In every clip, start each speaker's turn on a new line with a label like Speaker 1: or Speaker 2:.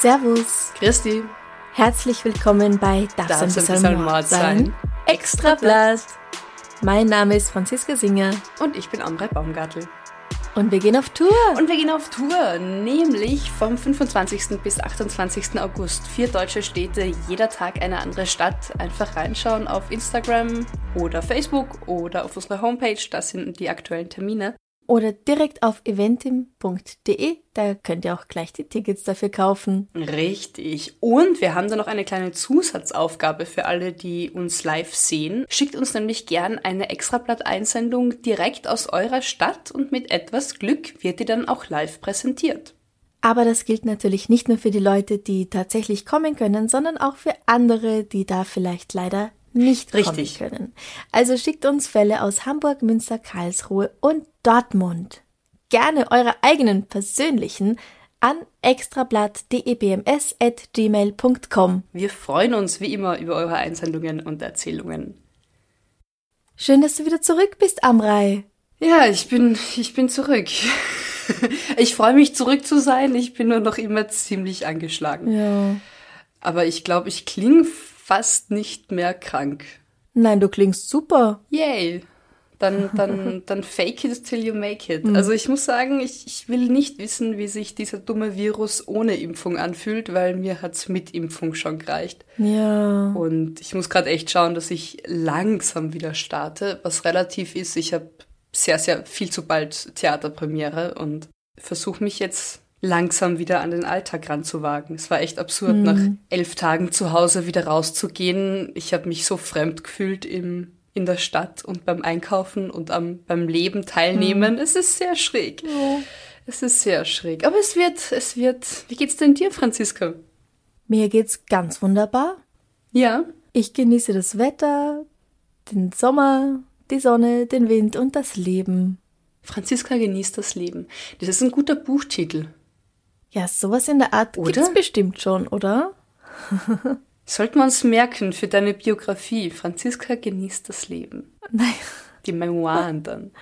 Speaker 1: Servus.
Speaker 2: Christi.
Speaker 1: Herzlich willkommen bei Darf
Speaker 2: Darf's
Speaker 1: ein bisschen Mord sein? Extrablatt. Mein Name ist Franziska Singer
Speaker 2: Und ich bin Amrei Baumgartl.
Speaker 1: Und wir gehen auf Tour.
Speaker 2: Und wir gehen auf Tour, nämlich vom 25. bis 28. August. Vier deutsche Städte, jeder Tag eine andere Stadt. Einfach reinschauen auf Instagram oder Facebook oder auf unserer Homepage, das sind die aktuellen Termine.
Speaker 1: Oder direkt auf eventim.de, da könnt ihr auch gleich die Tickets dafür kaufen.
Speaker 2: Richtig. Und wir haben da noch eine kleine Zusatzaufgabe für alle, die uns live sehen. Schickt uns nämlich gern eine Extrablatt-Einsendung direkt aus eurer Stadt und mit etwas Glück wird die dann auch live präsentiert.
Speaker 1: Aber das gilt natürlich nicht nur für die Leute, die tatsächlich kommen können, sondern auch für andere, die da vielleicht leider nicht
Speaker 2: Richtig.
Speaker 1: kommen können. Also schickt uns Fälle aus Hamburg, Münster, Karlsruhe und Dortmund. Gerne eure eigenen persönlichen an extrablatt.debms.gmail.com.
Speaker 2: Wir freuen uns wie immer über eure Einsendungen und Erzählungen.
Speaker 1: Schön, dass du wieder zurück bist, Amrei.
Speaker 2: Ja, ich bin, ich bin zurück. Ich freue mich zurück zu sein. Ich bin nur noch immer ziemlich angeschlagen.
Speaker 1: Ja.
Speaker 2: Aber ich glaube, ich klinge fast nicht mehr krank.
Speaker 1: Nein, du klingst super.
Speaker 2: Yay. Dann, dann, dann fake it till you make it. Also ich muss sagen, ich, ich will nicht wissen, wie sich dieser dumme Virus ohne Impfung anfühlt, weil mir hat's mit Impfung schon gereicht.
Speaker 1: Ja.
Speaker 2: Und ich muss gerade echt schauen, dass ich langsam wieder starte, was relativ ist. Ich habe sehr, sehr viel zu bald Theaterpremiere und versuche mich jetzt langsam wieder an den Alltag ranzuwagen. Es war echt absurd, nach elf Tagen zu Hause wieder rauszugehen. Ich habe mich so fremd gefühlt im, in der Stadt und beim Einkaufen und am, beim Leben teilnehmen. Es ist sehr schräg. Es ist sehr schräg. Aber es wird, es wird. Wie geht's denn dir, Franziska?
Speaker 1: Mir geht's ganz wunderbar.
Speaker 2: Ja,
Speaker 1: Ich genieße das Wetter, den Sommer, die Sonne, den Wind und das Leben.
Speaker 2: Franziska genießt das Leben. Das ist ein guter Buchtitel.
Speaker 1: Ja, sowas in der Art
Speaker 2: Oder?
Speaker 1: gibt's bestimmt schon, oder?
Speaker 2: Sollten wir uns merken für deine Biografie. Franziska genießt das Leben.
Speaker 1: Nein,
Speaker 2: Die Memoiren dann.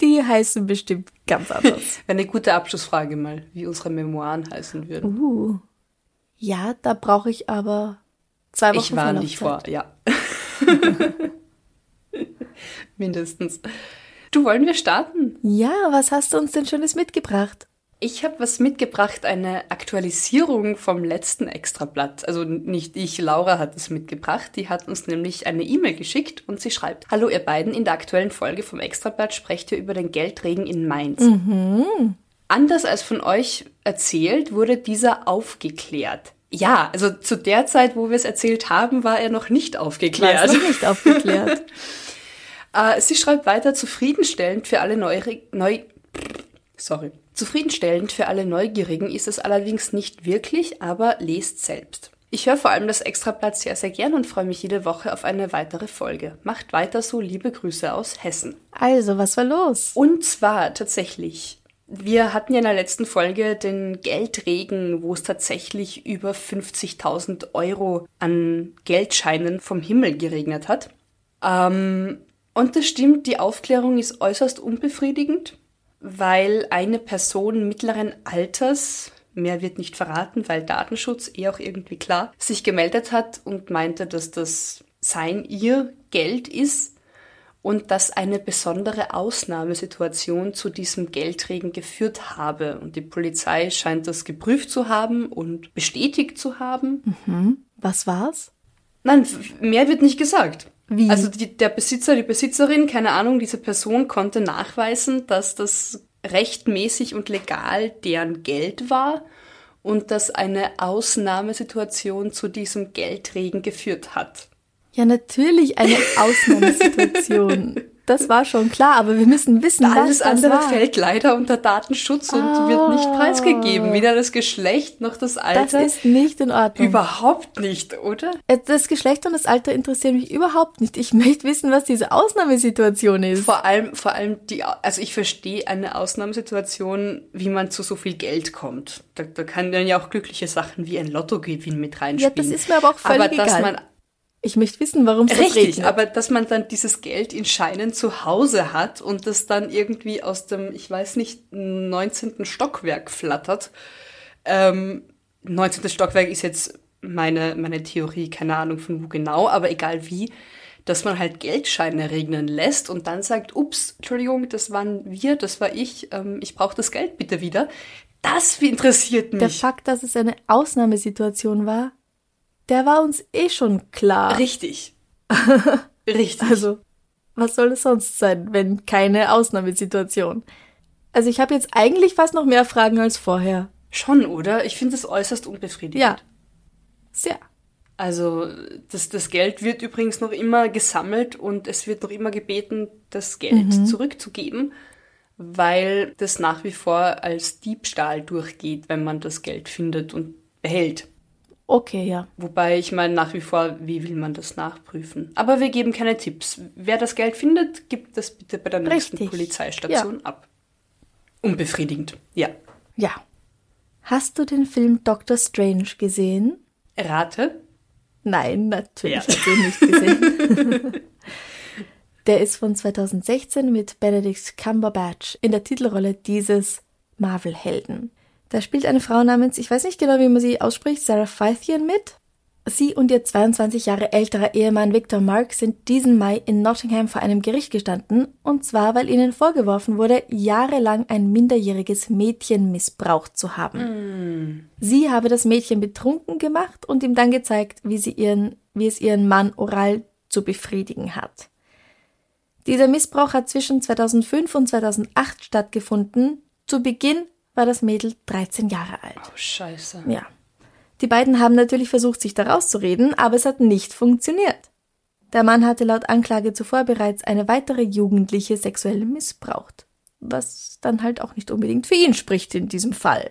Speaker 1: die heißen bestimmt ganz anders.
Speaker 2: Wäre eine gute Abschlussfrage mal, wie unsere Memoiren heißen würden.
Speaker 1: uh. Ja, da brauche ich aber zwei Wochen
Speaker 2: ich warne dich vor, ja. Mindestens. Du, wollen wir starten?
Speaker 1: Ja, was hast du uns denn Schönes mitgebracht?
Speaker 2: Ich habe was mitgebracht, eine Aktualisierung vom letzten Extrablatt. Also nicht ich, Laura hat es mitgebracht. Die hat uns nämlich eine E-Mail geschickt und sie schreibt: Hallo ihr beiden, in der aktuellen Folge vom Extrablatt sprecht ihr über den Geldregen in Mainz. Anders als von euch erzählt, wurde dieser aufgeklärt. Ja, also zu der Zeit, wo wir es erzählt haben, war er noch nicht
Speaker 1: War
Speaker 2: aufgeklärt.
Speaker 1: es noch nicht aufgeklärt.
Speaker 2: Äh, sie schreibt weiter, zufriedenstellend für alle Neuri Neu Sorry. Zufriedenstellend für alle Neugierigen ist es allerdings nicht wirklich, aber lest selbst. Ich höre vor allem das Extrablatt sehr, sehr gern und freue mich jede Woche auf eine weitere Folge. Macht weiter so, liebe Grüße aus Hessen.
Speaker 1: Also, was war los?
Speaker 2: Und zwar tatsächlich, wir hatten ja in der letzten Folge den Geldregen, wo es tatsächlich über 50.000 Euro an Geldscheinen vom Himmel geregnet hat. Ähm, und das stimmt, die Aufklärung ist äußerst unbefriedigend, weil eine Person mittleren Alters, mehr wird nicht verraten, weil Datenschutz eh auch irgendwie klar, sich gemeldet hat und meinte, dass das sein ihr Geld ist und dass eine besondere Ausnahmesituation zu diesem Geldregen geführt habe. Und die Polizei scheint das geprüft zu haben und bestätigt zu haben.
Speaker 1: Was war's?
Speaker 2: Nein, mehr wird nicht gesagt.
Speaker 1: Wie?
Speaker 2: Also die, der Besitzer, die Besitzerin, keine Ahnung, diese Person konnte nachweisen, dass das rechtmäßig und legal deren Geld war und dass eine Ausnahmesituation zu diesem Geldregen geführt hat.
Speaker 1: Ja, natürlich eine Ausnahmesituation. Das war schon klar, aber wir müssen wissen,
Speaker 2: Alles
Speaker 1: was das
Speaker 2: andere
Speaker 1: war.
Speaker 2: fällt leider unter Datenschutz und wird nicht
Speaker 1: Ah.
Speaker 2: preisgegeben. Weder das Geschlecht noch das
Speaker 1: Das
Speaker 2: Alter.
Speaker 1: ist nicht in Ordnung.
Speaker 2: Überhaupt nicht, oder?
Speaker 1: Äh, Das Geschlecht und das Alter interessieren mich überhaupt nicht. Ich möchte wissen, was diese Ausnahmesituation ist.
Speaker 2: Vor allem, vor allem die, also ich verstehe eine Ausnahmesituation, wie man zu so viel Geld kommt. Da, da kann dann ja auch glückliche Sachen wie ein Lottogewinn mit
Speaker 1: Ja,
Speaker 2: reinspielen.
Speaker 1: das ist mir aber auch völlig
Speaker 2: aber dass
Speaker 1: egal.
Speaker 2: man
Speaker 1: ich möchte wissen, warum es
Speaker 2: Richtig,
Speaker 1: regnet.
Speaker 2: aber dass man dann dieses Geld in Scheinen zu Hause hat und das dann irgendwie aus dem, ich weiß nicht, 19. Stockwerk flattert. Ähm, 19. Stockwerk ist jetzt meine, meine Theorie, keine Ahnung von wo genau, aber egal wie, dass man halt Geldscheine regnen lässt und dann sagt, ups, Entschuldigung, das waren wir, das war ich, ähm, ich brauche das Geld bitte wieder. Das interessiert
Speaker 1: Der
Speaker 2: mich.
Speaker 1: Fakt, dass es eine Ausnahmesituation war, der war uns eh schon klar.
Speaker 2: Richtig. Richtig.
Speaker 1: Also, was soll es sonst sein, wenn keine Ausnahmesituation? Also, ich habe jetzt eigentlich fast noch mehr Fragen als vorher.
Speaker 2: Schon, oder? Ich finde es äußerst unbefriedigend.
Speaker 1: Ja. Sehr.
Speaker 2: Also das, das Geld wird übrigens noch immer gesammelt und es wird noch immer gebeten, das Geld zurückzugeben, weil das nach wie vor als Diebstahl durchgeht, wenn man das Geld findet und behält.
Speaker 1: Okay, ja.
Speaker 2: Wobei ich meine nach wie vor, wie will man das nachprüfen? Aber wir geben keine Tipps. Wer das Geld findet, gibt das bitte bei der nächsten
Speaker 1: Richtig.
Speaker 2: Polizeistation ab. Unbefriedigend. Ja.
Speaker 1: Ja. Hast du den Film Doctor Strange gesehen?
Speaker 2: Rate.
Speaker 1: Nein, natürlich
Speaker 2: Ja.
Speaker 1: hast du ihn nicht gesehen. Der ist von 2016 mit Benedict Cumberbatch in der Titelrolle dieses Marvel-Helden. Da spielt eine Frau namens, ich weiß nicht genau, wie man sie ausspricht, Sarah Phythian mit. Sie und ihr 22 Jahre älterer Ehemann Victor Mark sind diesen Mai in Nottingham vor einem Gericht gestanden, und zwar, weil ihnen vorgeworfen wurde, jahrelang ein minderjähriges Mädchen missbraucht zu haben. Sie habe das Mädchen betrunken gemacht und ihm dann gezeigt, wie, sie ihren, wie es ihren Mann oral zu befriedigen hat. Dieser Missbrauch hat zwischen 2005 und 2008 stattgefunden. Zu Beginn war das Mädel 13 Jahre alt.
Speaker 2: Oh, scheiße.
Speaker 1: Ja. Die beiden haben natürlich versucht, sich da rauszureden, aber es hat nicht funktioniert. Der Mann hatte laut Anklage zuvor bereits eine weitere Jugendliche sexuell missbraucht. Was dann halt auch nicht unbedingt für ihn spricht in diesem Fall.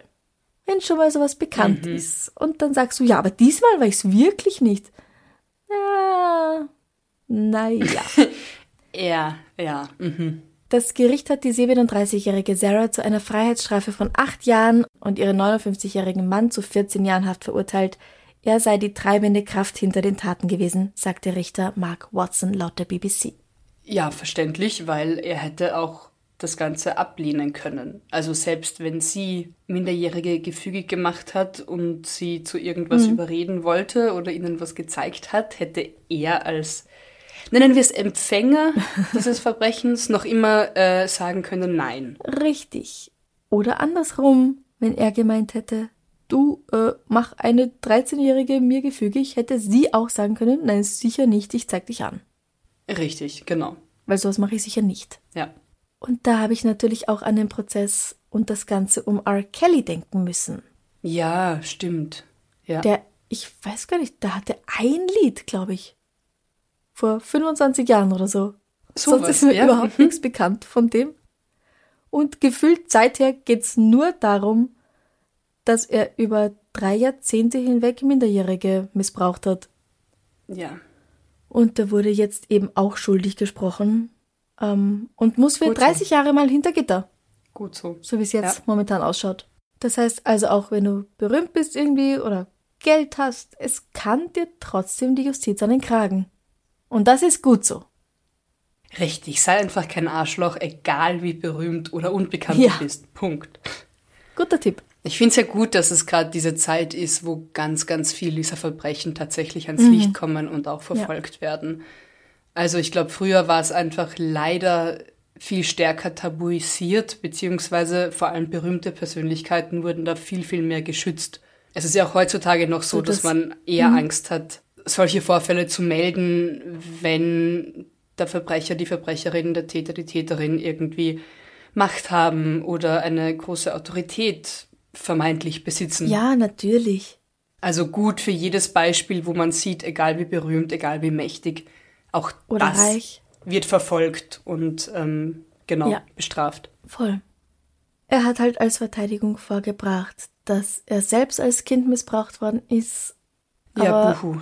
Speaker 1: Wenn schon mal sowas bekannt ist und dann sagst du, ja, aber diesmal war ich's wirklich nicht. Ja, naja.
Speaker 2: Ja, ja. Mhm.
Speaker 1: Das Gericht hat die 37-jährige Sarah zu einer Freiheitsstrafe von acht Jahren und ihren 59-jährigen Mann zu 14 Jahren Haft verurteilt. Er sei die treibende Kraft hinter den Taten gewesen, sagte Richter Mark Watson laut der BBC.
Speaker 2: Ja, verständlich, weil er hätte auch das Ganze ablehnen können. Also selbst wenn sie Minderjährige gefügig gemacht hat und sie zu irgendwas überreden wollte oder ihnen was gezeigt hat, hätte er als, nennen wir es Empfänger dieses Verbrechens, noch immer äh, sagen können, nein.
Speaker 1: Richtig. Oder andersrum, wenn er gemeint hätte, du äh, mach eine 13-jährige mir gefügig, hätte sie auch sagen können, nein, sicher nicht, ich zeig dich an.
Speaker 2: Richtig, genau.
Speaker 1: Weil sowas mache ich sicher nicht.
Speaker 2: Ja.
Speaker 1: Und da habe ich natürlich auch an den Prozess und das Ganze um R. Kelly denken müssen.
Speaker 2: Ja, stimmt. Ja.
Speaker 1: Der, ich weiß gar nicht, der hatte ein Lied, glaube ich. Vor 25 Jahren oder so.
Speaker 2: So
Speaker 1: Sonst
Speaker 2: was,
Speaker 1: ist mir
Speaker 2: ja.
Speaker 1: überhaupt nichts bekannt von dem. Und gefühlt seither geht's nur darum, dass er über drei Jahrzehnte hinweg Minderjährige missbraucht hat.
Speaker 2: ja.
Speaker 1: Und der wurde jetzt eben auch schuldig gesprochen. Ähm, und muss für
Speaker 2: Gut so.
Speaker 1: 30 Jahre mal hinter Gitter.
Speaker 2: Gut so.
Speaker 1: So wie es jetzt
Speaker 2: Ja.
Speaker 1: momentan ausschaut. Das heißt also auch, wenn du berühmt bist irgendwie oder Geld hast, es kann dir trotzdem die Justiz an den Kragen. Und das ist gut so.
Speaker 2: Richtig, sei einfach kein Arschloch, egal wie berühmt oder unbekannt
Speaker 1: Ja.
Speaker 2: du bist. Punkt.
Speaker 1: Guter Tipp.
Speaker 2: Ich finde es ja gut, dass es gerade diese Zeit ist, wo ganz, ganz viel dieser Verbrechen tatsächlich ans
Speaker 1: Mhm.
Speaker 2: Licht kommen und auch verfolgt werden. Also ich glaube, früher war es einfach leider viel stärker tabuisiert, beziehungsweise vor allem berühmte Persönlichkeiten wurden da viel, viel mehr geschützt. Es ist ja auch heutzutage noch so,
Speaker 1: So,
Speaker 2: dass
Speaker 1: das-
Speaker 2: man eher Angst hat, solche Vorfälle zu melden, wenn der Verbrecher, die Verbrecherin, der Täter, die Täterin irgendwie Macht haben oder eine große Autorität vermeintlich besitzen.
Speaker 1: Ja, natürlich.
Speaker 2: Also gut für jedes Beispiel, wo man sieht, egal wie berühmt, egal wie mächtig, auch
Speaker 1: Oder
Speaker 2: das
Speaker 1: reich.
Speaker 2: wird verfolgt und ähm, genau
Speaker 1: Ja.
Speaker 2: bestraft.
Speaker 1: Voll. Er hat halt als Verteidigung vorgebracht, dass er selbst als Kind missbraucht worden ist.
Speaker 2: Ja, buhu.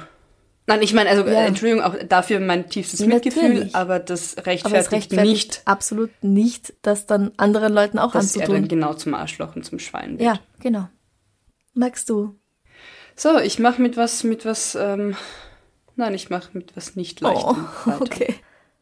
Speaker 2: Nein, ich meine, also
Speaker 1: Ja.
Speaker 2: äh, Entschuldigung, auch dafür mein tiefstes Mitgefühl,
Speaker 1: Natürlich.
Speaker 2: aber das rechtfertigt,
Speaker 1: aber es rechtfertigt
Speaker 2: nicht,
Speaker 1: absolut nicht, das dann anderen Leuten auch
Speaker 2: dass er dann
Speaker 1: anzutun.
Speaker 2: genau zum Arschloch und zum Schwein wird.
Speaker 1: Ja, genau. Magst du?
Speaker 2: So, ich mache mit was, mit was, ähm, nein, ich mache mit was nicht leichtem weiter.
Speaker 1: Oh, okay.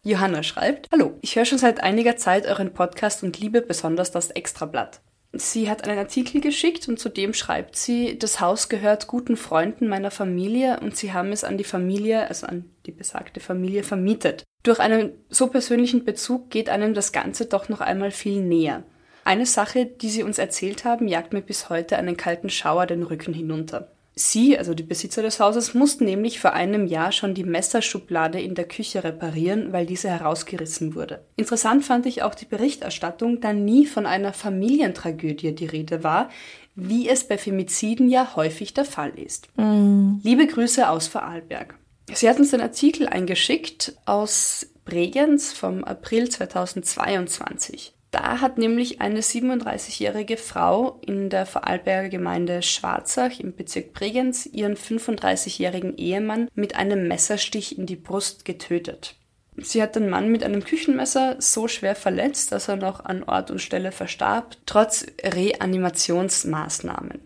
Speaker 2: Johanna schreibt, Hallo, ich höre schon seit einiger Zeit euren Podcast und liebe besonders das Extrablatt. Sie hat einen Artikel geschickt und zudem schreibt sie, das Haus gehört guten Freunden meiner Familie und sie haben es an die Familie, also an die besagte Familie vermietet. Durch einen so persönlichen Bezug geht einem das Ganze doch noch einmal viel näher. Eine Sache, die sie uns erzählt haben, jagt mir bis heute einen kalten Schauer den Rücken hinunter. Sie, also die Besitzer des Hauses, mussten nämlich vor einem Jahr schon die Messerschublade in der Küche reparieren, weil diese herausgerissen wurde. Interessant fand ich auch die Berichterstattung, da nie von einer Familientragödie die Rede war, wie es bei Femiziden ja häufig der Fall ist. Liebe Grüße aus Vorarlberg. Sie hat uns den Artikel eingeschickt aus Bregenz vom April 2022. Da hat nämlich eine 37-jährige Frau in der Vorarlberger Gemeinde Schwarzach im Bezirk Bregenz ihren 35-jährigen Ehemann mit einem Messerstich in die Brust getötet. Sie hat den Mann mit einem Küchenmesser so schwer verletzt, dass er noch an Ort und Stelle verstarb, trotz Reanimationsmaßnahmen.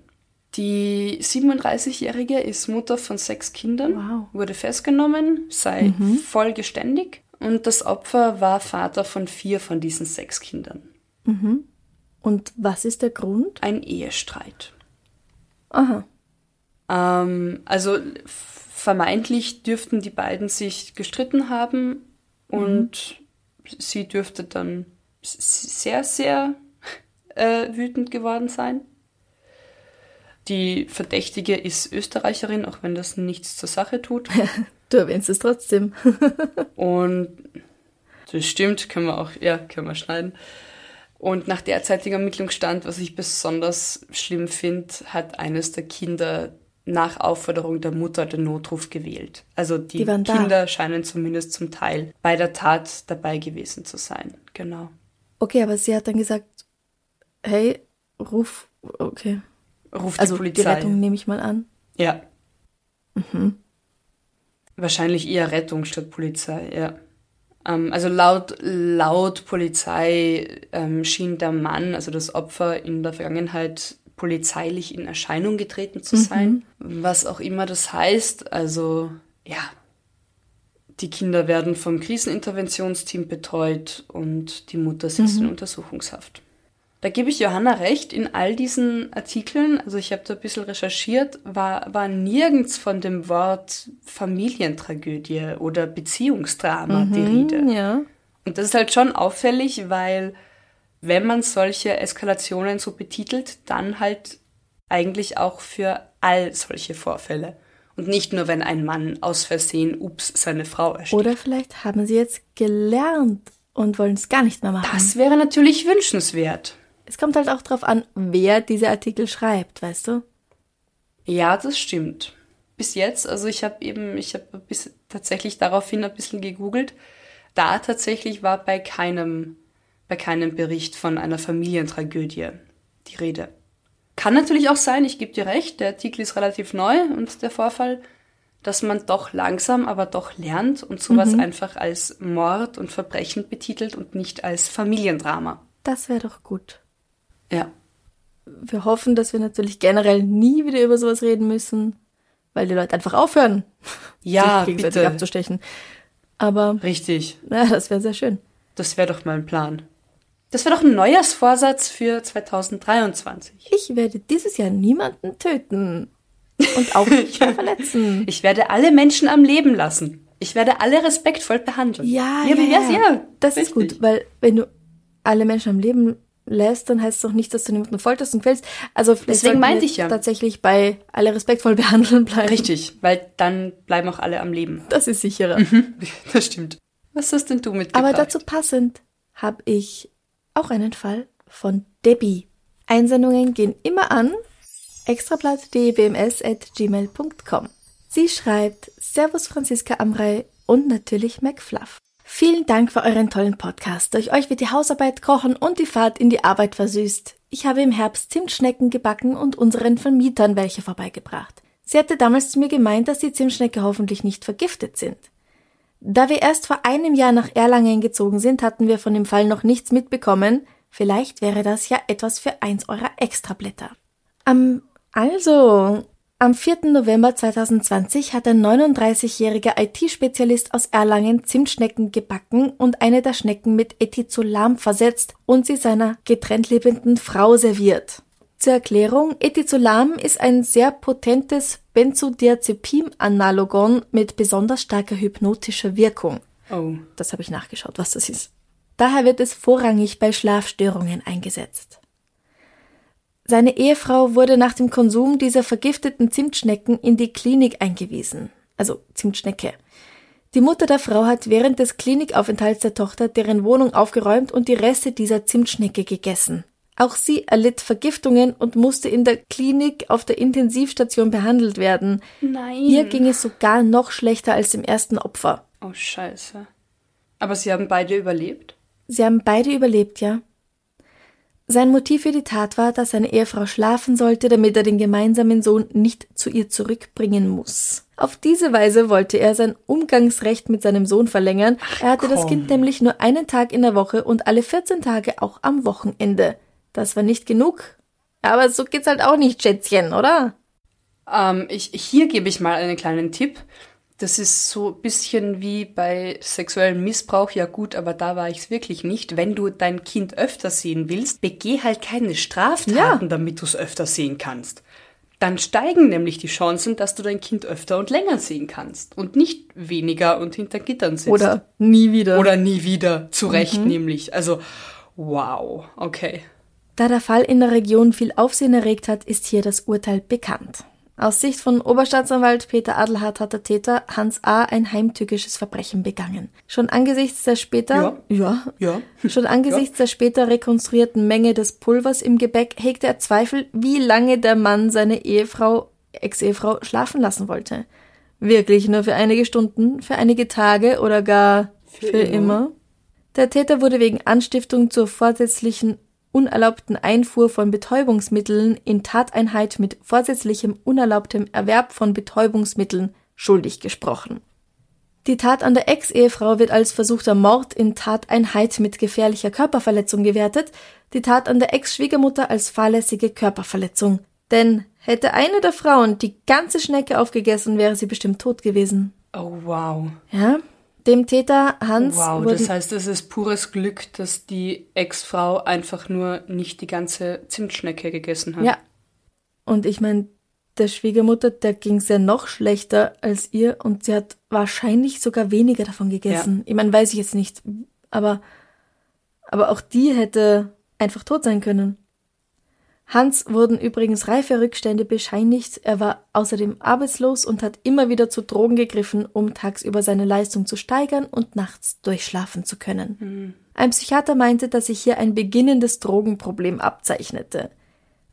Speaker 2: Die 37-Jährige ist Mutter von sechs Kindern,
Speaker 1: Wow.
Speaker 2: wurde festgenommen, sei voll geständig und das Opfer war Vater von vier von diesen sechs Kindern.
Speaker 1: Und was ist der Grund?
Speaker 2: Ein Ehestreit.
Speaker 1: Aha.
Speaker 2: Ähm, also vermeintlich dürften die beiden sich gestritten haben und sie dürfte dann sehr, sehr äh, wütend geworden sein. Die Verdächtige ist Österreicherin, auch wenn das nichts zur Sache tut.
Speaker 1: Du erwähnst es trotzdem.
Speaker 2: Und das stimmt, können wir auch, ja, können wir schneiden. Und nach derzeitigem Ermittlungsstand, was ich besonders schlimm finde, hat eines der Kinder nach Aufforderung der Mutter den Notruf gewählt. Also die,
Speaker 1: Die waren da.
Speaker 2: Kinder scheinen zumindest zum Teil bei der Tat dabei gewesen zu sein. Genau.
Speaker 1: Okay, aber sie hat dann gesagt, hey, ruf, okay.
Speaker 2: Ruft
Speaker 1: Also
Speaker 2: die
Speaker 1: die,
Speaker 2: Polizei.
Speaker 1: Rettung nehme ich mal an.
Speaker 2: Ja.
Speaker 1: Mhm.
Speaker 2: Wahrscheinlich eher Rettung statt Polizei, ja. Ähm, also laut, laut Polizei ähm, schien der Mann, also das Opfer, in der Vergangenheit polizeilich in Erscheinung getreten zu sein. Was auch immer das heißt. Also, ja. Die Kinder werden vom Kriseninterventionsteam betreut und die Mutter sitzt in Untersuchungshaft. Da gebe ich Johanna recht, in all diesen Artikeln, also ich habe da ein bisschen recherchiert, war, war nirgends von dem Wort Familientragödie oder Beziehungsdrama die Rede.
Speaker 1: Ja.
Speaker 2: Und das ist halt schon auffällig, weil wenn man solche Eskalationen so betitelt, dann halt eigentlich auch für all solche Vorfälle. Und nicht nur, wenn ein Mann aus Versehen, ups, seine Frau ersticht.
Speaker 1: Oder vielleicht haben sie jetzt gelernt und wollen es gar nicht mehr machen.
Speaker 2: Das wäre natürlich wünschenswert.
Speaker 1: Es kommt halt auch drauf an, wer diese Artikel schreibt, weißt du?
Speaker 2: Ja, das stimmt. Bis jetzt, also ich habe eben, ich habe tatsächlich daraufhin ein bisschen gegoogelt. Da tatsächlich war bei keinem, bei keinem Bericht von einer Familientragödie die Rede. Kann natürlich auch sein, ich gebe dir recht, der Artikel ist relativ neu und der Vorfall, dass man doch langsam, aber doch lernt und sowas einfach als Mord und Verbrechen betitelt und nicht als Familiendrama.
Speaker 1: Das wäre doch gut.
Speaker 2: Ja.
Speaker 1: Wir hoffen, dass wir natürlich generell nie wieder über sowas reden müssen, weil die Leute einfach aufhören,
Speaker 2: Ja,
Speaker 1: sich gegenseitig
Speaker 2: bitte.
Speaker 1: abzustechen. Aber
Speaker 2: Richtig.
Speaker 1: ja, das wäre sehr schön.
Speaker 2: Das wäre doch mal ein Plan. Das wäre doch ein Neujahrsvorsatz für 2023.
Speaker 1: Ich werde dieses Jahr niemanden töten und auch nicht mehr verletzen.
Speaker 2: Ich werde alle Menschen am Leben lassen. Ich werde alle respektvoll behandeln.
Speaker 1: Ja,
Speaker 2: ja,
Speaker 1: ja,
Speaker 2: ja,
Speaker 1: ja.
Speaker 2: ja.
Speaker 1: Das ist
Speaker 2: richtig.
Speaker 1: gut, weil wenn du alle Menschen am Leben lässt, dann heißt es doch nicht, dass du niemanden folterst und quälst. Also
Speaker 2: Deswegen meinte ich ja.
Speaker 1: tatsächlich bei alle respektvoll behandeln bleiben.
Speaker 2: Richtig, weil dann bleiben auch alle am Leben.
Speaker 1: Das ist sicherer.
Speaker 2: Das stimmt. Was hast denn du mitgebracht?
Speaker 1: Aber dazu passend habe ich auch einen Fall von Debbie. Einsendungen gehen immer an extrablatt.dbms.gmail.com. Sie schreibt Servus Franziska Amrei und natürlich McFluff. Vielen Dank für euren tollen Podcast. Durch euch wird die Hausarbeit, Kochen und die Fahrt in die Arbeit versüßt. Ich habe im Herbst Zimtschnecken gebacken und unseren Vermietern welche vorbeigebracht. Sie hatte damals zu mir gemeint, dass die Zimtschnecke hoffentlich nicht vergiftet sind. Da wir erst vor einem Jahr nach Erlangen gezogen sind, hatten wir von dem Fall noch nichts mitbekommen. Vielleicht wäre das ja etwas für eins eurer Extrablätter. Am, also, am 4. November 2020 hat ein 39-jähriger IT-Spezialist aus Erlangen Zimtschnecken gebacken und eine der Schnecken mit Ethizolam versetzt und sie seiner getrennt lebenden Frau serviert. Zur Erklärung, Ethizolam ist ein sehr potentes Benzodiazepin-Analogon mit besonders starker hypnotischer Wirkung.
Speaker 2: Oh.
Speaker 1: Das habe ich nachgeschaut, was das ist. Daher wird es vorrangig bei Schlafstörungen eingesetzt. Seine Ehefrau wurde nach dem Konsum dieser vergifteten Zimtschnecken in die Klinik eingewiesen. Also Zimtschnecke. Die Mutter der Frau hat während des Klinikaufenthalts der Tochter deren Wohnung aufgeräumt und die Reste dieser Zimtschnecke gegessen. Auch sie erlitt Vergiftungen und musste in der Klinik auf der Intensivstation behandelt werden.
Speaker 2: Nein.
Speaker 1: Ihr ging es sogar noch schlechter als dem ersten Opfer.
Speaker 2: Oh, scheiße. Aber sie haben beide überlebt?
Speaker 1: Sie haben beide überlebt, ja. Sein Motiv für die Tat war, dass seine Ehefrau schlafen sollte, damit er den gemeinsamen Sohn nicht zu ihr zurückbringen muss. Auf diese Weise wollte er sein Umgangsrecht mit seinem Sohn verlängern.
Speaker 2: Ach,
Speaker 1: er hatte das
Speaker 2: komm.
Speaker 1: Kind nämlich nur einen Tag in der Woche und alle 14 Tage auch am Wochenende. Das war nicht genug. Aber so geht's halt auch nicht, Schätzchen, oder?
Speaker 2: Ähm, ich, hier gebe ich mal einen kleinen Tipp. Das ist so ein bisschen wie bei sexuellem Missbrauch. Ja gut, aber da war ich es wirklich nicht. Wenn du dein Kind öfter sehen willst, begeh halt keine Straftaten,
Speaker 1: Ja.
Speaker 2: damit du es öfter sehen kannst. Dann steigen nämlich die Chancen, dass du dein Kind öfter und länger sehen kannst. Und nicht weniger und hinter Gittern sitzt.
Speaker 1: Oder nie wieder.
Speaker 2: Oder nie wieder. Zu Recht nämlich. Also, wow. Okay.
Speaker 1: Da der Fall in der Region viel Aufsehen erregt hat, ist hier das Urteil bekannt. Aus Sicht von Oberstaatsanwalt Peter Adelhardt hat der Täter Hans A. ein heimtückisches Verbrechen begangen. Schon angesichts der später, ja,
Speaker 2: Ja.
Speaker 1: schon angesichts der später rekonstruierten Menge des Pulvers im Gebäck hegte er Zweifel, wie lange der Mann seine Ehefrau, Ex-Ehefrau, schlafen lassen wollte. Wirklich nur für einige Stunden, für einige Tage oder gar für,
Speaker 2: Für
Speaker 1: immer.
Speaker 2: immer.
Speaker 1: Der Täter wurde wegen Anstiftung zur vorsätzlichen unerlaubten Einfuhr von Betäubungsmitteln in Tateinheit mit vorsätzlichem unerlaubtem Erwerb von Betäubungsmitteln schuldig gesprochen. Die Tat an der Ex-Ehefrau wird als versuchter Mord in Tateinheit mit gefährlicher Körperverletzung gewertet, die Tat an der Ex-Schwiegermutter als fahrlässige Körperverletzung. Denn hätte eine der Frauen die ganze Schnecke aufgegessen, wäre sie bestimmt tot gewesen.
Speaker 2: Oh, wow.
Speaker 1: Ja? Dem Täter Hans
Speaker 2: Wow, das heißt, es ist pures Glück, dass die Ex-Frau einfach nur nicht die ganze Zimtschnecke gegessen hat.
Speaker 1: Ja. Und ich meine, der Schwiegermutter, der ging's ja noch schlechter als ihr und sie hat wahrscheinlich sogar weniger davon gegessen. Ich meine, weiß ich jetzt nicht, aber aber auch die hätte einfach tot sein können. Hans wurden übrigens reife Rückstände bescheinigt. Er war außerdem arbeitslos und hat immer wieder zu Drogen gegriffen, um tagsüber seine Leistung zu steigern und nachts durchschlafen zu können. Ein Psychiater meinte, dass sich hier ein beginnendes Drogenproblem abzeichnete.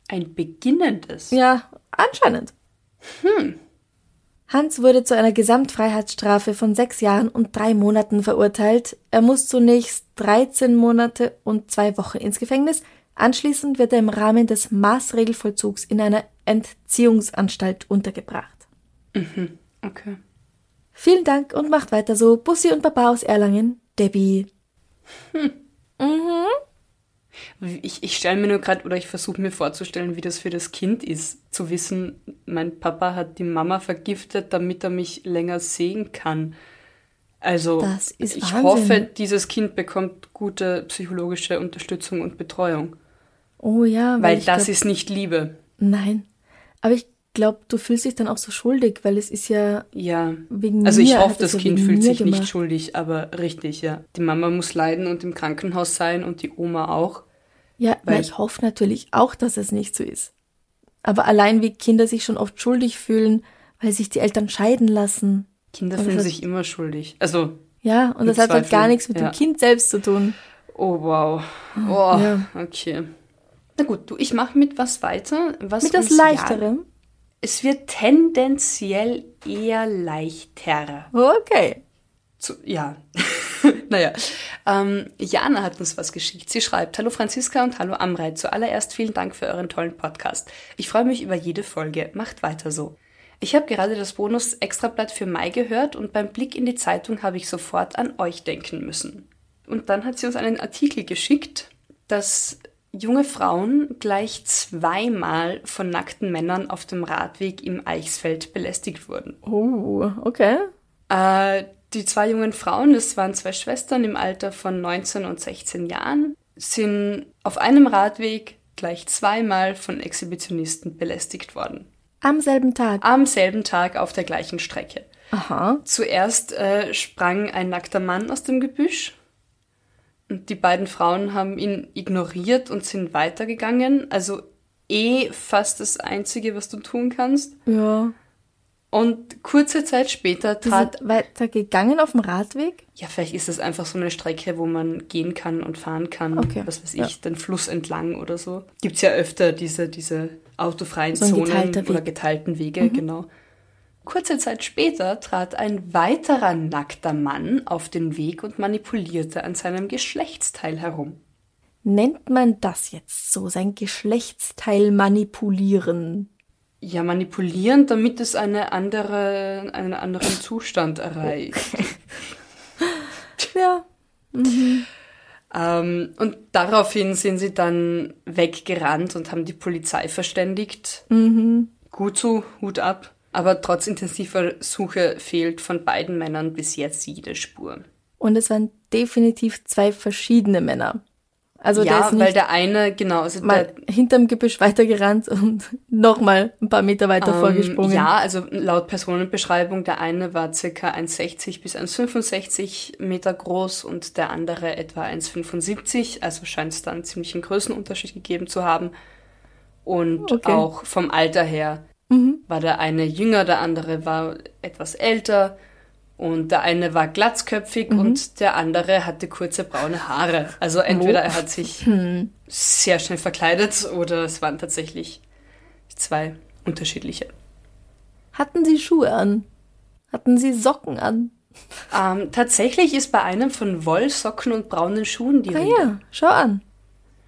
Speaker 2: Ein beginnendes.
Speaker 1: Ja, anscheinend. Hans wurde zu einer Gesamtfreiheitsstrafe von sechs Jahren und drei Monaten verurteilt. Er muss zunächst 13 Monate und zwei Wochen ins Gefängnis. Anschließend wird er im Rahmen des Maßregelvollzugs in einer Entziehungsanstalt untergebracht.
Speaker 2: Okay.
Speaker 1: Vielen Dank und macht weiter so. Bussi und Baba aus Erlangen, Debbie.
Speaker 2: Ich, ich stelle mir nur gerade, oder ich versuche mir vorzustellen, wie das für das Kind ist, zu wissen, mein Papa hat die Mama vergiftet, damit er mich länger sehen kann. Also, ich
Speaker 1: Wahnsinn.
Speaker 2: hoffe, dieses Kind bekommt gute psychologische Unterstützung und Betreuung.
Speaker 1: Oh ja, weil,
Speaker 2: Weil das
Speaker 1: glaub,
Speaker 2: ist nicht Liebe.
Speaker 1: Nein. Aber ich glaube, du fühlst dich dann auch so schuldig, weil es ist ja
Speaker 2: Ja.
Speaker 1: wegen
Speaker 2: Also ich
Speaker 1: mir,
Speaker 2: hoffe, das
Speaker 1: ja
Speaker 2: Kind fühlt sich nicht
Speaker 1: gemacht.
Speaker 2: schuldig, aber richtig, ja. Die Mama muss leiden und im Krankenhaus sein und die Oma auch.
Speaker 1: Ja,
Speaker 2: Weil-
Speaker 1: ich hoffe natürlich auch, dass es nicht so ist. Aber allein wie Kinder sich schon oft schuldig fühlen, weil sich die Eltern scheiden lassen.
Speaker 2: Kinder fühlen
Speaker 1: das-
Speaker 2: sich immer schuldig. Also,
Speaker 1: Ja, und das hat halt
Speaker 2: Zweifel,
Speaker 1: gar nichts mit
Speaker 2: ja.
Speaker 1: dem Kind selbst zu tun.
Speaker 2: oh wow. Oh,
Speaker 1: Ja.
Speaker 2: okay. Na gut, du, ich mache mit was weiter. Was
Speaker 1: Mit das
Speaker 2: uns
Speaker 1: Leichterem?
Speaker 2: Ja, es wird tendenziell eher leichter.
Speaker 1: Okay.
Speaker 2: Zu, ja. naja. Ähm, Jana hat uns was geschickt. Sie schreibt, Hallo Franziska und hallo Amrei. Zuallererst vielen Dank für euren tollen Podcast. Ich freue mich über jede Folge. Macht weiter so. Ich habe gerade das Bonus Extrablatt für Mai gehört und beim Blick in die Zeitung habe ich sofort an euch denken müssen. Und dann hat sie uns einen Artikel geschickt, dass junge Frauen gleich zweimal von nackten Männern auf dem Radweg im Eichsfeld belästigt wurden.
Speaker 1: Oh, okay.
Speaker 2: Äh, die zwei jungen Frauen, das waren zwei Schwestern im Alter von 19 und 16 Jahren, sind auf einem Radweg gleich zweimal von Exhibitionisten belästigt worden.
Speaker 1: Am selben Tag.
Speaker 2: Am selben Tag auf der gleichen Strecke.
Speaker 1: Aha.
Speaker 2: Zuerst äh, sprang ein nackter Mann aus dem Gebüsch und die beiden Frauen haben ihn ignoriert und sind weitergegangen. Also eh fast das Einzige, was du tun kannst.
Speaker 1: Ja.
Speaker 2: Und kurze Zeit später
Speaker 1: Die
Speaker 2: trat
Speaker 1: sind weitergegangen auf dem Radweg?
Speaker 2: Ja, vielleicht ist das einfach so eine Strecke, wo man gehen kann und fahren kann.
Speaker 1: Okay,
Speaker 2: Was weiß
Speaker 1: ja.
Speaker 2: ich, den Fluss entlang oder so. Gibt's ja öfter diese, diese autofreien
Speaker 1: So
Speaker 2: Zonen oder geteilten Wege, genau. Kurze Zeit später trat ein weiterer nackter Mann auf den Weg und manipulierte an seinem Geschlechtsteil herum.
Speaker 1: Nennt man das jetzt so, sein Geschlechtsteil manipulieren?
Speaker 2: Ja, manipulieren, damit es eine andere, einen anderen Zustand erreicht.
Speaker 1: Ja.
Speaker 2: Ähm, und daraufhin sind sie dann weggerannt und haben die Polizei verständigt. Gut so, Hut ab. Aber trotz intensiver Suche fehlt von beiden Männern bis jetzt jede Spur.
Speaker 1: Und es waren definitiv zwei verschiedene Männer. Also der
Speaker 2: ja,
Speaker 1: ist nicht
Speaker 2: weil der eine, genau, also
Speaker 1: mal
Speaker 2: der,
Speaker 1: hinterm Gebüsch weitergerannt und nochmal ein paar Meter weiter
Speaker 2: ähm,
Speaker 1: vorgesprungen.
Speaker 2: Ja, also laut Personenbeschreibung, der eine war circa 1,60 bis 1,65 Meter groß und der andere etwa 1,75. Also scheint es da einen ziemlichen Größenunterschied gegeben zu haben. Und
Speaker 1: Okay.
Speaker 2: auch vom Alter her war der eine jünger, der andere war etwas älter. Und der eine war glatzköpfig und der andere hatte kurze braune Haare. Also entweder er hat sich sehr schnell verkleidet oder es waren tatsächlich zwei unterschiedliche.
Speaker 1: Hatten sie Schuhe an? Hatten sie Socken an?
Speaker 2: Ähm, tatsächlich ist bei einem von Wollsocken und braunen Schuhen die
Speaker 1: Ah
Speaker 2: Rede.
Speaker 1: ja, schau an.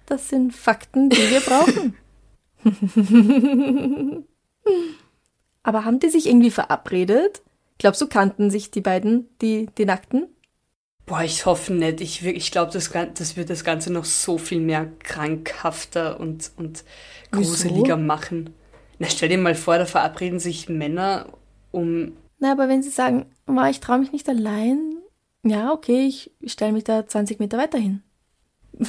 Speaker 1: Das sind Fakten, die wir brauchen. Aber haben die sich irgendwie verabredet? Glaubst du, kannten sich die beiden, die, die Nackten?
Speaker 2: Boah, ich hoffe nicht. Ich, ich glaube, das, das wird das Ganze noch so viel mehr krankhafter und, und
Speaker 1: Wieso?
Speaker 2: gruseliger machen. Na, stell dir mal vor, da verabreden sich Männer, um
Speaker 1: Na, aber wenn sie sagen, "Ma, ich traue mich nicht allein, ja, okay, ich stelle mich da 20 Meter weiter hin.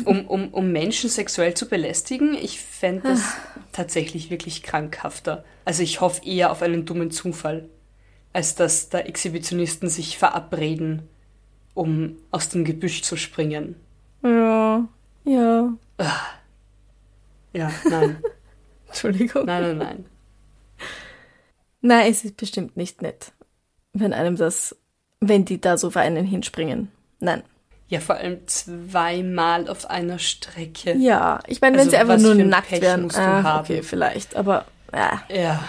Speaker 2: Um, um, um Menschen sexuell zu belästigen. Ich fände das
Speaker 1: Ah.
Speaker 2: tatsächlich wirklich krankhafter. Also ich hoffe eher auf einen dummen Zufall, als dass da Exhibitionisten sich verabreden, um aus dem Gebüsch zu springen.
Speaker 1: Ja, ja.
Speaker 2: Ja, nein,
Speaker 1: Entschuldigung.
Speaker 2: nein, nein, nein.
Speaker 1: Nein, es ist bestimmt nicht nett, wenn einem das, wenn die da so für einen hinspringen. Nein.
Speaker 2: Ja, vor allem zweimal auf einer Strecke.
Speaker 1: Ja, ich meine, wenn
Speaker 2: Also
Speaker 1: sie einfach nur nackt
Speaker 2: Pech
Speaker 1: wären,
Speaker 2: musst du
Speaker 1: ah,
Speaker 2: haben?
Speaker 1: okay, vielleicht, aber ja.
Speaker 2: Ja,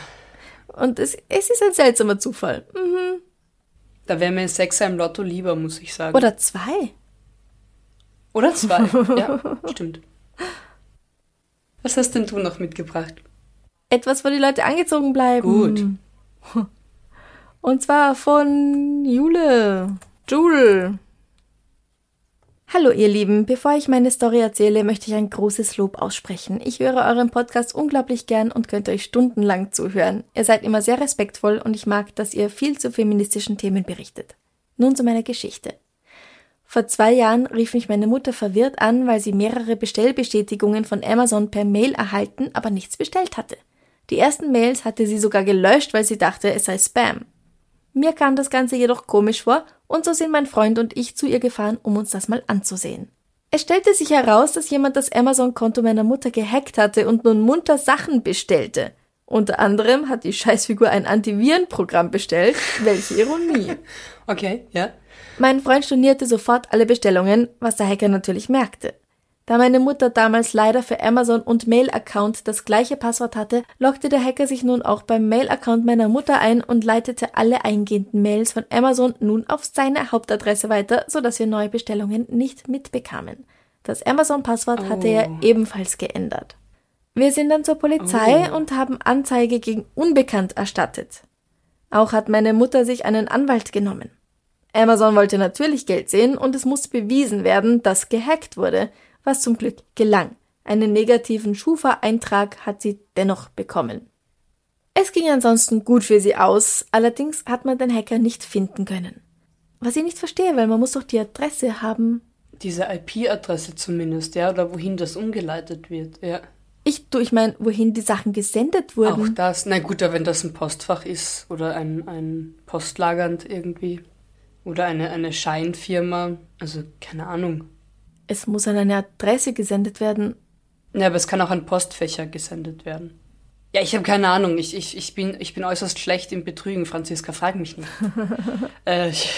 Speaker 1: Und es, es ist ein seltsamer Zufall. Mhm.
Speaker 2: da wäre mir ein Sechser im Lotto lieber, muss ich sagen.
Speaker 1: Oder zwei.
Speaker 2: Oder zwei. Ja, stimmt. Was hast denn du noch mitgebracht?
Speaker 1: Etwas, wo die Leute angezogen bleiben.
Speaker 2: Gut.
Speaker 1: Und zwar von Jule. Jule. Hallo ihr Lieben, bevor ich meine Story erzähle, möchte ich ein großes Lob aussprechen. Ich höre euren Podcast unglaublich gern und könnt euch stundenlang zuhören. Ihr seid immer sehr respektvoll und ich mag, dass ihr viel zu feministischen Themen berichtet. Nun zu meiner Geschichte. Vor zwei Jahren rief mich meine Mutter verwirrt an, weil sie mehrere Bestellbestätigungen von Amazon per Mail erhalten, aber nichts bestellt hatte. Die ersten Mails hatte sie sogar gelöscht, weil sie dachte, es sei Spam. Mir kam das Ganze jedoch komisch vor, und so sind mein Freund und ich zu ihr gefahren, um uns das mal anzusehen. Es stellte sich heraus, dass jemand das Amazon-Konto meiner Mutter gehackt hatte und nun munter Sachen bestellte. Unter anderem hat die Scheißfigur ein Antivirenprogramm bestellt. Welche Ironie.
Speaker 2: Okay, ja.
Speaker 1: Mein Freund stornierte sofort alle Bestellungen, was der Hacker natürlich merkte. Da meine Mutter damals leider für Amazon und Mail-Account das gleiche Passwort hatte, loggte der Hacker sich nun auch beim Mail-Account meiner Mutter ein und leitete alle eingehenden Mails von Amazon nun auf seine Hauptadresse weiter, sodass wir neue Bestellungen nicht mitbekamen. Das Amazon-Passwort oh. hatte er ebenfalls geändert. Wir sind dann zur Polizei oh. und haben Anzeige gegen Unbekannt erstattet. Auch hat meine Mutter sich einen Anwalt genommen. Amazon wollte natürlich Geld sehen und es musste bewiesen werden, dass gehackt wurde – was zum Glück gelang. Einen negativen Schufa-Eintrag hat sie dennoch bekommen. Es ging ansonsten gut für sie aus, allerdings hat man den Hacker nicht finden können. Was ich nicht verstehe, weil man muss doch die Adresse haben.
Speaker 2: Diese IP-Adresse zumindest, ja, oder wohin das umgeleitet wird, ja.
Speaker 1: Ich, du, ich meine, wohin die Sachen gesendet wurden.
Speaker 2: Auch das, na gut, wenn das ein Postfach ist oder ein, ein Postlagernd irgendwie. Oder eine, eine Scheinfirma, also keine Ahnung
Speaker 1: es muss an eine Adresse gesendet werden.
Speaker 2: Ja, aber es kann auch an Postfächer gesendet werden. Ja, ich habe keine Ahnung. Ich, ich, ich, bin, ich bin äußerst schlecht im Betrügen, Franziska. Frag mich nicht. äh, ich,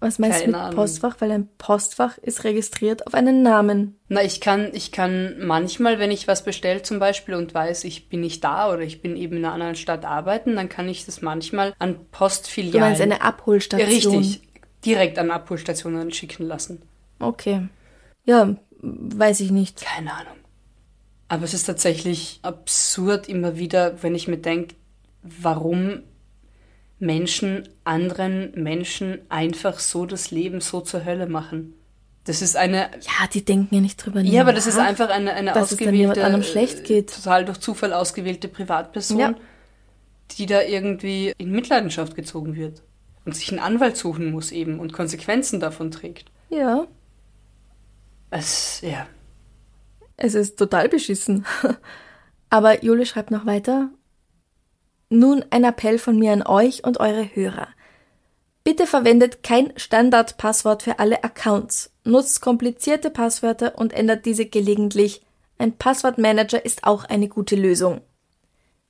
Speaker 1: Was meinst du mit Ahnung. Postfach? Weil ein Postfach ist registriert auf einen Namen.
Speaker 2: Na, ich kann, ich kann manchmal, wenn ich was bestelle zum Beispiel und weiß, ich bin nicht da oder ich bin eben in einer anderen Stadt arbeiten, dann kann ich das manchmal an Postfilialen. Du
Speaker 1: meinst eine Abholstation?
Speaker 2: Richtig. Direkt an Abholstationen schicken lassen.
Speaker 1: Okay. Ja, weiß ich nicht.
Speaker 2: Keine Ahnung. Aber es ist tatsächlich absurd immer wieder, wenn ich mir denke, warum Menschen anderen Menschen einfach so das Leben so zur Hölle machen. Das ist eine.
Speaker 1: Ja, die denken ja nicht drüber
Speaker 2: nach. Ja, aber das ist einfach eine, eine
Speaker 1: dass
Speaker 2: ausgewählte.
Speaker 1: Es dann schlecht geht.
Speaker 2: Total durch Zufall ausgewählte Privatperson, ja. die da irgendwie in Mitleidenschaft gezogen wird und sich einen Anwalt suchen muss eben und Konsequenzen davon trägt.
Speaker 1: Ja.
Speaker 2: Es, ja.
Speaker 1: Es ist total beschissen. Aber Jule schreibt noch weiter. Nun ein Appell von mir an euch und eure Hörer. Bitte verwendet kein Standardpasswort für alle Accounts. Nutzt komplizierte Passwörter und ändert diese gelegentlich. Ein Passwortmanager ist auch eine gute Lösung.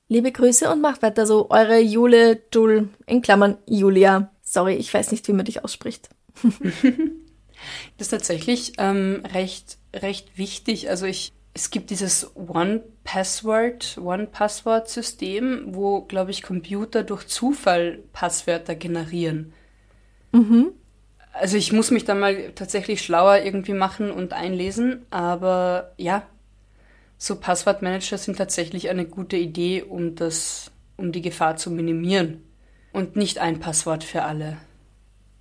Speaker 1: Liebe Grüße und macht weiter so. Eure Jule, Jul, in Klammern Julia. Sorry, ich weiß nicht, wie man dich ausspricht.
Speaker 2: Das ist tatsächlich ähm, recht, recht wichtig. Also ich, es gibt dieses One-Password, One-Password-System, wo, glaube ich, Computer durch Zufall Passwörter generieren. Mhm. Also ich muss mich da mal tatsächlich schlauer irgendwie machen und einlesen, aber ja, so Passwortmanager sind tatsächlich eine gute Idee, um das, um die Gefahr zu minimieren. Und nicht ein Passwort für alle.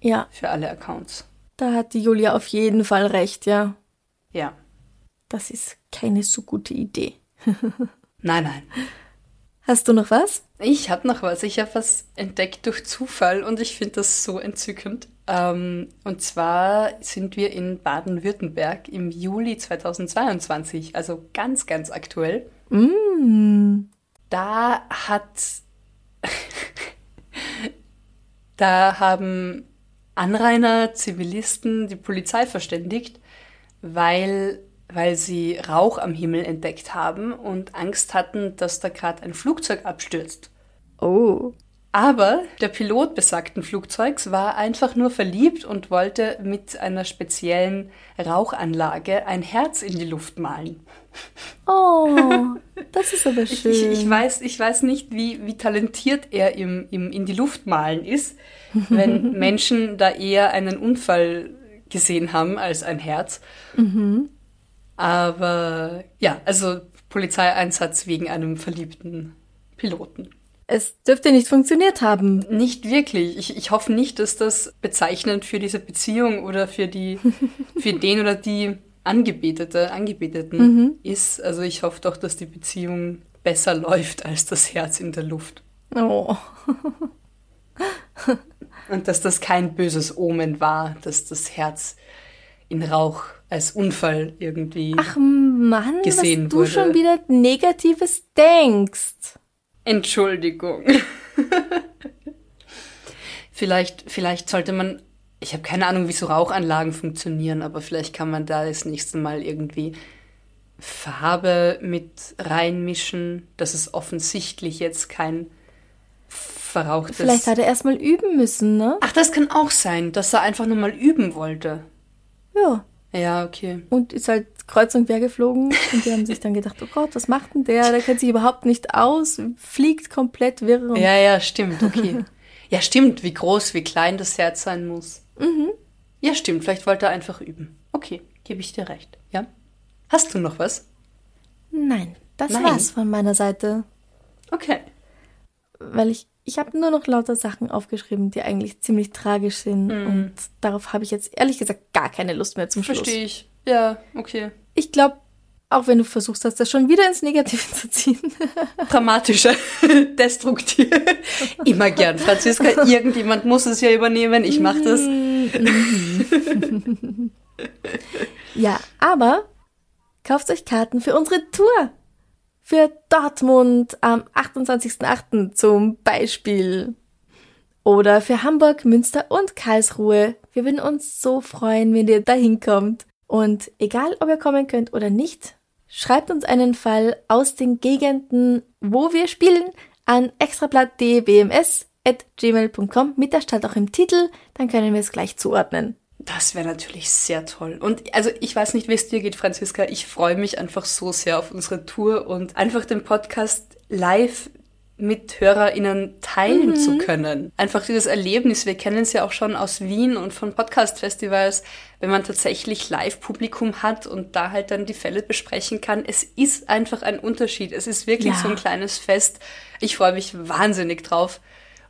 Speaker 1: Ja.
Speaker 2: Für alle Accounts.
Speaker 1: Da hat die Julia auf jeden Fall recht, ja.
Speaker 2: Ja.
Speaker 1: Das ist keine so gute Idee.
Speaker 2: nein, nein.
Speaker 1: Hast du noch was?
Speaker 2: Ich habe noch was. Ich habe was entdeckt durch Zufall und ich finde das so entzückend. Ähm, und zwar sind wir in Baden-Württemberg im Juli 2022, also ganz, ganz aktuell.
Speaker 1: Mm.
Speaker 2: Da hat. da haben Anrainer, Zivilisten, die Polizei verständigt, weil, weil sie Rauch am Himmel entdeckt haben und Angst hatten, dass da gerade ein Flugzeug abstürzt.
Speaker 1: Oh.
Speaker 2: Aber der Pilot besagten Flugzeugs war einfach nur verliebt und wollte mit einer speziellen Rauchanlage ein Herz in die Luft malen.
Speaker 1: Oh, das ist aber schön.
Speaker 2: Ich, ich, weiß, ich weiß nicht, wie, wie talentiert er im, im in die Luft malen ist, wenn Menschen da eher einen Unfall gesehen haben als ein Herz.
Speaker 1: Mhm.
Speaker 2: Aber ja, also Polizeieinsatz wegen einem verliebten Piloten.
Speaker 1: Es dürfte nicht funktioniert haben.
Speaker 2: Nicht wirklich. Ich, ich hoffe nicht, dass das bezeichnend für diese Beziehung oder für die, für den oder die Angebetete, Angebeteten mhm. ist. Also ich hoffe doch, dass die Beziehung besser läuft als das Herz in der Luft.
Speaker 1: Oh.
Speaker 2: Und dass das kein böses Omen war, dass das Herz in Rauch als Unfall irgendwie
Speaker 1: Ach Mann,
Speaker 2: gesehen
Speaker 1: was du schon wieder Negatives denkst.
Speaker 2: Entschuldigung. vielleicht, vielleicht sollte man, ich habe keine Ahnung, wie so Rauchanlagen funktionieren, aber vielleicht kann man da das nächste Mal irgendwie Farbe mit reinmischen, dass es offensichtlich jetzt kein verrauchtes.
Speaker 1: Vielleicht hat er erstmal üben müssen, ne?
Speaker 2: Ach, das kann auch sein, dass er einfach nur mal üben wollte.
Speaker 1: Ja.
Speaker 2: Ja, okay.
Speaker 1: Und ist halt kreuz und quer geflogen und die haben sich dann gedacht, oh Gott, was macht denn der? Der kennt sich überhaupt nicht aus, fliegt komplett wirr.
Speaker 2: Ja, ja, stimmt, okay. ja, stimmt, wie groß, wie klein das Herz sein muss.
Speaker 1: Mhm.
Speaker 2: Ja, stimmt, vielleicht wollte er einfach üben. Okay, gebe ich dir recht. Ja? Hast du noch was?
Speaker 1: Nein, das
Speaker 2: Nein.
Speaker 1: war's von meiner Seite.
Speaker 2: Okay.
Speaker 1: Weil ich, ich habe nur noch lauter Sachen aufgeschrieben, die eigentlich ziemlich tragisch sind. Und darauf habe ich jetzt ehrlich gesagt gar keine Lust mehr zum Schluss.
Speaker 2: Verstehe ich. Ja, okay.
Speaker 1: Ich glaube, auch wenn du versuchst hast, das schon wieder ins Negative zu ziehen.
Speaker 2: Dramatischer, destruktiv. Immer gern. Franziska, irgendjemand muss es ja übernehmen. Ich mache das.
Speaker 1: ja, aber kauft euch Karten für unsere Tour. Für Dortmund am 28.08. zum Beispiel. Oder für Hamburg, Münster und Karlsruhe. Wir würden uns so freuen, wenn ihr dahin kommt. Und egal, ob ihr kommen könnt oder nicht, schreibt uns einen Fall aus den Gegenden, wo wir spielen, an extrablatt.dbms.gmail.com mit der Stadt auch im Titel, dann können wir es gleich zuordnen.
Speaker 2: Das wäre natürlich sehr toll. Und also ich weiß nicht, wie es dir geht, Franziska. Ich freue mich einfach so sehr auf unsere Tour und einfach den Podcast live mit HörerInnen teilen zu können. Einfach dieses Erlebnis, wir kennen es ja auch schon aus Wien und von Podcast-Festivals, wenn man tatsächlich Live-Publikum hat und da halt dann die Fälle besprechen kann. Es ist einfach ein Unterschied. Es ist wirklich
Speaker 1: Ja.
Speaker 2: so ein kleines Fest. Ich freue mich wahnsinnig drauf.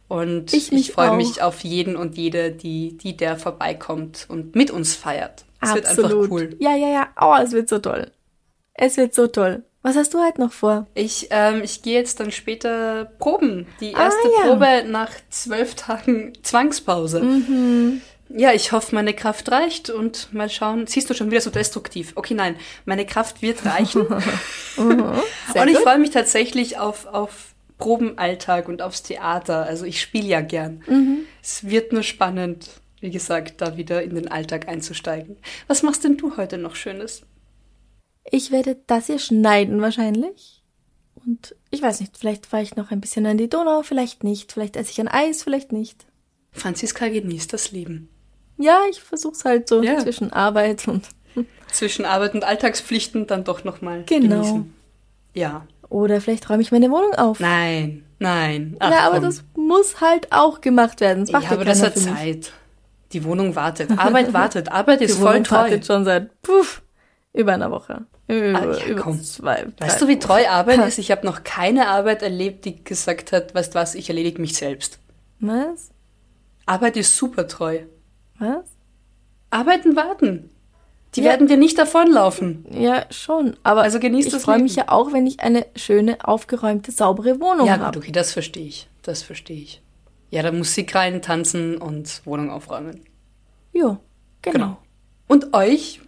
Speaker 2: Und
Speaker 1: Ich
Speaker 2: ich, freue mich auf jeden und jede, die, die der vorbeikommt und mit uns feiert. Es wird einfach cool.
Speaker 1: Ja, ja, ja. Oh, es wird so toll. Es wird so toll. Was hast du heute noch vor?
Speaker 2: Ich, ähm, ich gehe jetzt dann später proben. Die erste
Speaker 1: Ah, ja.
Speaker 2: Probe nach zwölf Tagen Zwangspause.
Speaker 1: Mhm.
Speaker 2: Ja, ich hoffe, meine Kraft reicht und mal schauen. Siehst du schon wieder so destruktiv? Okay, nein, meine Kraft wird reichen.
Speaker 1: Sehr
Speaker 2: und ich freue mich tatsächlich auf, auf Probenalltag und aufs Theater. Also ich spiele ja gern.
Speaker 1: Mhm.
Speaker 2: Es wird nur spannend, wie gesagt, da wieder in den Alltag einzusteigen. Was machst denn du heute noch Schönes?
Speaker 1: Ich werde das hier schneiden wahrscheinlich. Und ich weiß nicht, vielleicht fahre ich noch ein bisschen an die Donau, vielleicht nicht. Vielleicht esse ich ein Eis, vielleicht nicht.
Speaker 2: Franziska genießt das Leben.
Speaker 1: Ja, ich versuch's halt so
Speaker 2: Ja.
Speaker 1: zwischen Arbeit und.
Speaker 2: Zwischen Arbeit und Alltagspflichten dann doch nochmal
Speaker 1: Genau.
Speaker 2: genießen. Ja.
Speaker 1: Oder vielleicht räume ich meine Wohnung auf.
Speaker 2: Nein, nein. Ach,
Speaker 1: ja, aber
Speaker 2: komm.
Speaker 1: das muss halt auch gemacht werden. Das macht
Speaker 2: ja,
Speaker 1: ja
Speaker 2: aber das hat. Zeit. Die Wohnung wartet. Arbeit wartet. Arbeit ist
Speaker 1: Die
Speaker 2: voll
Speaker 1: Wohnung
Speaker 2: treu.
Speaker 1: wartet schon seit puff, über einer Woche. Über,
Speaker 2: Ah, ja,
Speaker 1: über zwei.
Speaker 2: Weißt du, wie treu. Arbeit ist? Ich habe noch keine Arbeit erlebt, die gesagt hat, weißt was, ich erledige mich selbst.
Speaker 1: Was?
Speaker 2: Arbeit ist super treu.
Speaker 1: Was?
Speaker 2: Arbeiten warten. Die
Speaker 1: Ja.
Speaker 2: werden dir nicht davonlaufen.
Speaker 1: Ja, schon. Aber
Speaker 2: Also genieß
Speaker 1: ich
Speaker 2: das
Speaker 1: freue mich ja auch, wenn ich eine schöne, aufgeräumte, saubere Wohnung
Speaker 2: Ja,
Speaker 1: habe.
Speaker 2: gut, okay, das verstehe ich. Das verstehe ich. Ja, da Musik rein, tanzen und Wohnung aufräumen.
Speaker 1: Ja, genau.
Speaker 2: Genau. Und euch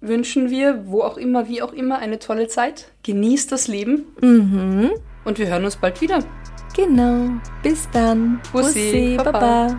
Speaker 2: wünschen wir, wo auch immer, wie auch immer, eine tolle Zeit. Genießt das Leben.
Speaker 1: Mhm.
Speaker 2: Und wir hören uns bald wieder.
Speaker 1: Genau. Bis dann.
Speaker 2: Bussi,
Speaker 1: Baba.
Speaker 2: Baba.